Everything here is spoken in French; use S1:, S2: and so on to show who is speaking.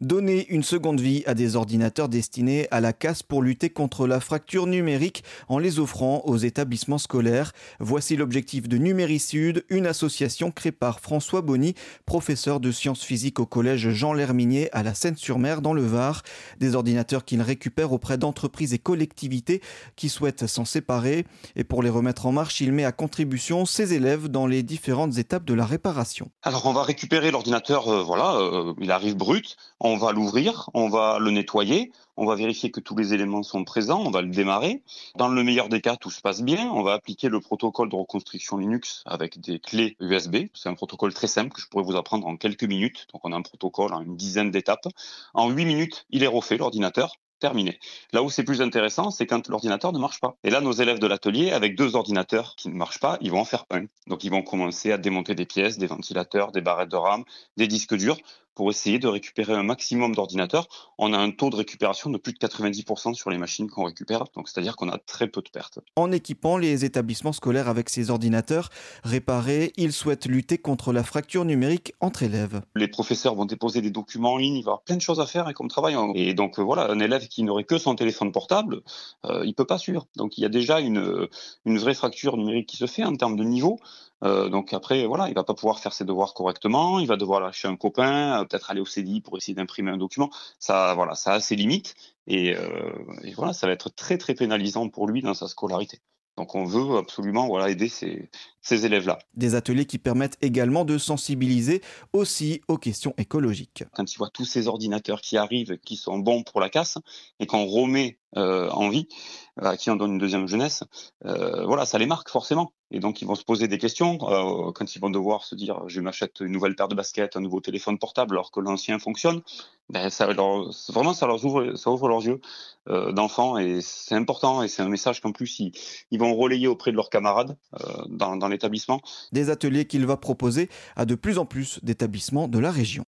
S1: Donner une seconde vie à des ordinateurs destinés à la casse pour lutter contre la fracture numérique en les offrant aux établissements scolaires. Voici l'objectif de Numéricide, une association créée par François Bonny, professeur de sciences physiques au collège Jean Lerminier à la Seine-sur-Mer dans le Var. Des ordinateurs qu'il récupère auprès d'entreprises et collectivités qui souhaitent s'en séparer. Et pour les remettre en marche, il met à contribution ses élèves dans les différentes étapes de la réparation.
S2: Alors on va récupérer l'ordinateur, euh, voilà, euh, il arrive brut va l'ouvrir, on va le nettoyer, on va vérifier que tous les éléments sont présents, on va le démarrer. Dans le meilleur des cas, tout se passe bien. On va appliquer le protocole de reconstruction Linux avec des clés USB. C'est un protocole très simple que je pourrais vous apprendre en quelques minutes. Donc on a un protocole en une dizaine d'étapes. En huit minutes, il est refait l'ordinateur terminé. Là où c'est plus intéressant, c'est quand l'ordinateur ne marche pas. Et là, nos élèves de l'atelier, avec deux ordinateurs qui ne marchent pas, ils vont en faire un. Donc, ils vont commencer à démonter des pièces, des ventilateurs, des barrettes de RAM, des disques durs, pour essayer de récupérer un maximum d'ordinateurs. On a un taux de récupération de plus de 90% sur les machines qu'on récupère, donc c'est-à-dire qu'on a très peu de pertes.
S1: En équipant les établissements scolaires avec ces ordinateurs réparés, ils souhaitent lutter contre la fracture numérique entre élèves.
S2: Les professeurs vont déposer des documents en ligne, il va y avoir plein de choses à faire et comme travail. Et donc euh, voilà, un élève qui n'aurait que son téléphone portable, euh, il peut pas suivre. Donc il y a déjà une, une vraie fracture numérique qui se fait en termes de niveau. Euh, donc après, voilà, il va pas pouvoir faire ses devoirs correctement, il va devoir lâcher un copain, euh, peut-être aller au CDI pour essayer d'imprimer un document. Ça, voilà, ça a ses limites et, euh, et, voilà, ça va être très très pénalisant pour lui dans sa scolarité. Donc on veut absolument voilà, aider ces, ces élèves-là.
S1: Des ateliers qui permettent également de sensibiliser aussi aux questions écologiques.
S2: Quand ils voient tous ces ordinateurs qui arrivent, qui sont bons pour la casse, et qu'on remet euh, en vie, à qui on donne une deuxième jeunesse, euh, voilà, ça les marque forcément. Et donc ils vont se poser des questions euh, quand ils vont devoir se dire je m'achète une nouvelle paire de baskets, un nouveau téléphone portable alors que l'ancien fonctionne. Ben, ça vraiment ça leur ouvre, ça ouvre leurs yeux euh, d'enfants et c'est important et c'est un message qu'en plus ils, ils, vont relayer auprès de leurs camarades euh, dans l'établissement.
S1: Des ateliers qu'il va proposer à de plus en plus d'établissements de la région.